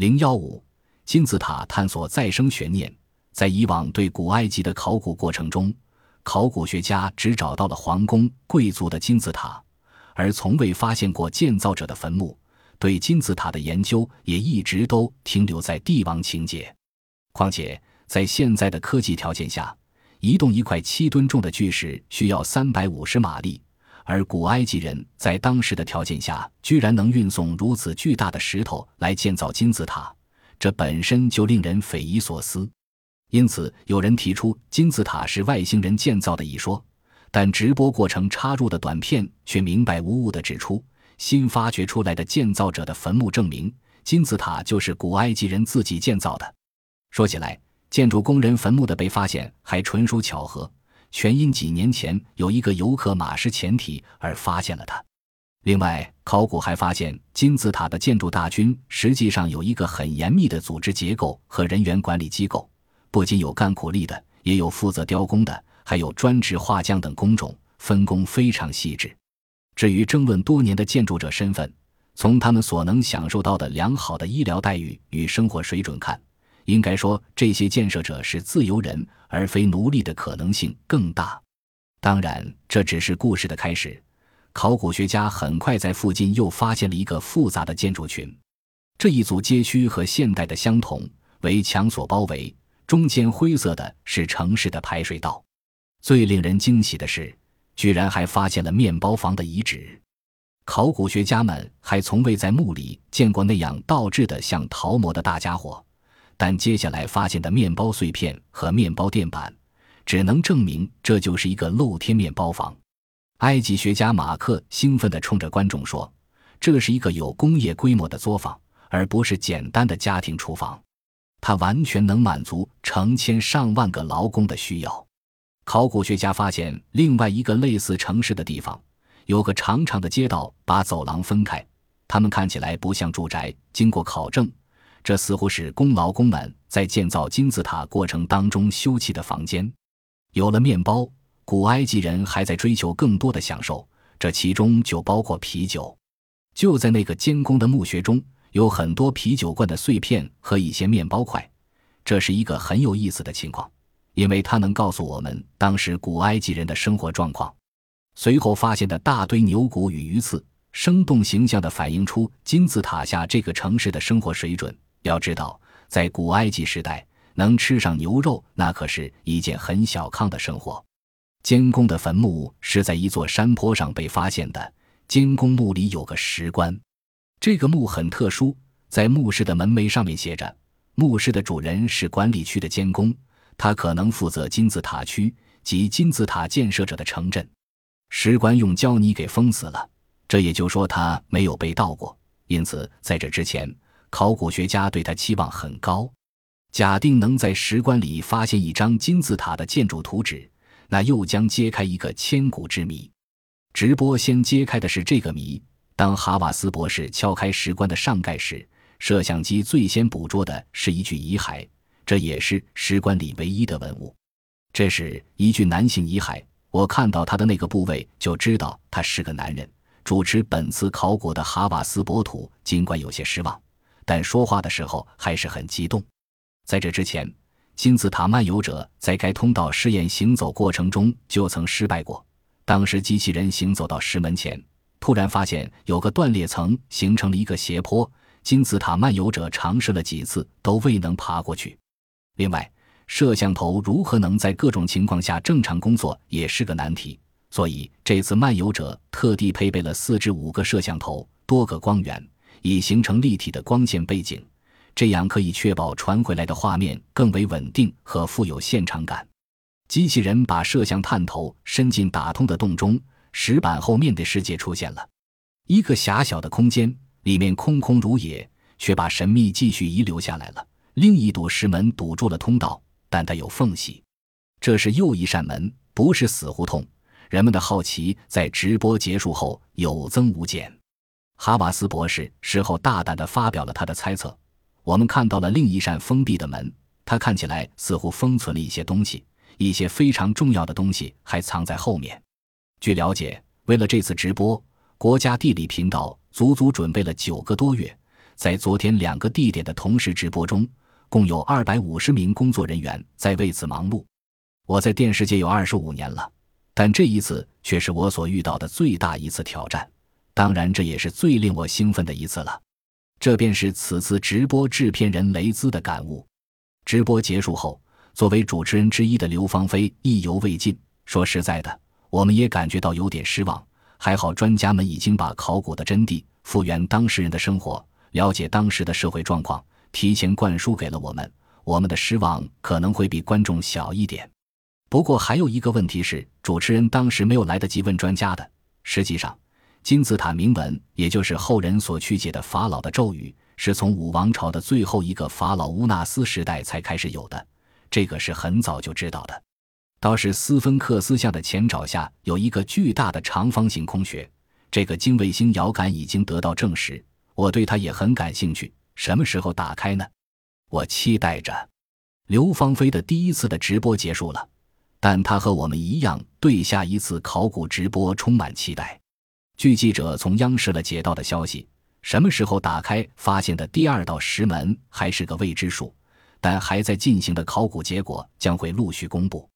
零幺五金字塔探索再生悬念，在以往对古埃及的考古过程中，考古学家只找到了皇宫、贵族的金字塔，而从未发现过建造者的坟墓。对金字塔的研究也一直都停留在帝王情节。况且，在现在的科技条件下，移动一块七吨重的巨石需要三百五十马力。而古埃及人在当时的条件下，居然能运送如此巨大的石头来建造金字塔，这本身就令人匪夷所思。因此，有人提出金字塔是外星人建造的一说，但直播过程插入的短片却明白无误地指出，新发掘出来的建造者的坟墓证明金字塔就是古埃及人自己建造的。说起来，建筑工人坟墓的被发现还纯属巧合。全因几年前有一个游客马失前蹄而发现了它。另外，考古还发现金字塔的建筑大军实际上有一个很严密的组织结构和人员管理机构，不仅有干苦力的，也有负责雕工的，还有专职画匠等工种，分工非常细致。至于争论多年的建筑者身份，从他们所能享受到的良好的医疗待遇与生活水准看。应该说，这些建设者是自由人而非奴隶的可能性更大。当然，这只是故事的开始。考古学家很快在附近又发现了一个复杂的建筑群。这一组街区和现代的相同，为墙所包围，中间灰色的是城市的排水道。最令人惊喜的是，居然还发现了面包房的遗址。考古学家们还从未在墓里见过那样倒置的像陶模的大家伙。但接下来发现的面包碎片和面包垫板，只能证明这就是一个露天面包房。埃及学家马克兴奋地冲着观众说：“这是一个有工业规模的作坊，而不是简单的家庭厨房。它完全能满足成千上万个劳工的需要。”考古学家发现另外一个类似城市的地方，有个长长的街道把走廊分开，它们看起来不像住宅。经过考证。这似乎是工劳工们在建造金字塔过程当中修葺的房间。有了面包，古埃及人还在追求更多的享受，这其中就包括啤酒。就在那个监工的墓穴中，有很多啤酒罐的碎片和一些面包块。这是一个很有意思的情况，因为它能告诉我们当时古埃及人的生活状况。随后发现的大堆牛骨与鱼刺，生动形象地反映出金字塔下这个城市的生活水准。要知道，在古埃及时代，能吃上牛肉，那可是一件很小康的生活。监工的坟墓是在一座山坡上被发现的。监工墓里有个石棺，这个墓很特殊，在墓室的门楣上面写着：“墓室的主人是管理区的监工，他可能负责金字塔区及金字塔建设者的城镇。”石棺用胶泥给封死了，这也就说他没有被盗过。因此，在这之前。考古学家对他期望很高，假定能在石棺里发现一张金字塔的建筑图纸，那又将揭开一个千古之谜。直播先揭开的是这个谜。当哈瓦斯博士敲开石棺的上盖时，摄像机最先捕捉的是一具遗骸，这也是石棺里唯一的文物。这是一具男性遗骸，我看到他的那个部位就知道他是个男人。主持本次考古的哈瓦斯博土尽管有些失望。但说话的时候还是很激动。在这之前，金字塔漫游者在该通道试验行走过程中就曾失败过。当时机器人行走到石门前，突然发现有个断裂层形成了一个斜坡。金字塔漫游者尝试了几次都未能爬过去。另外，摄像头如何能在各种情况下正常工作也是个难题。所以这次漫游者特地配备了四至五个摄像头，多个光源。以形成立体的光线背景，这样可以确保传回来的画面更为稳定和富有现场感。机器人把摄像探头伸进打通的洞中，石板后面的世界出现了一个狭小的空间，里面空空如也，却把神秘继续遗留下来了。另一堵石门堵住了通道，但它有缝隙，这是又一扇门，不是死胡同。人们的好奇在直播结束后有增无减。哈瓦斯博士事后大胆地发表了他的猜测：我们看到了另一扇封闭的门，它看起来似乎封存了一些东西，一些非常重要的东西还藏在后面。据了解，为了这次直播，国家地理频道足足准备了九个多月，在昨天两个地点的同时直播中，共有二百五十名工作人员在为此忙碌。我在电视界有二十五年了，但这一次却是我所遇到的最大一次挑战。当然，这也是最令我兴奋的一次了。这便是此次直播制片人雷兹的感悟。直播结束后，作为主持人之一的刘芳菲意犹未尽，说：“实在的，我们也感觉到有点失望。还好专家们已经把考古的真谛、复原当事人的生活、了解当时的社会状况，提前灌输给了我们。我们的失望可能会比观众小一点。不过还有一个问题是，主持人当时没有来得及问专家的。实际上，金字塔铭文，也就是后人所曲解的法老的咒语。”是从武王朝的最后一个法老乌纳斯时代才开始有的，这个是很早就知道的。倒是斯芬克斯像的前爪下有一个巨大的长方形空穴，这个经卫星遥感已经得到证实，我对它也很感兴趣。什么时候打开呢？我期待着。刘芳菲的第一次的直播结束了，但她和我们一样对下一次考古直播充满期待。据记者从央视了解到的消息。什么时候打开发现的第二道石门还是个未知数，但还在进行的考古结果将会陆续公布。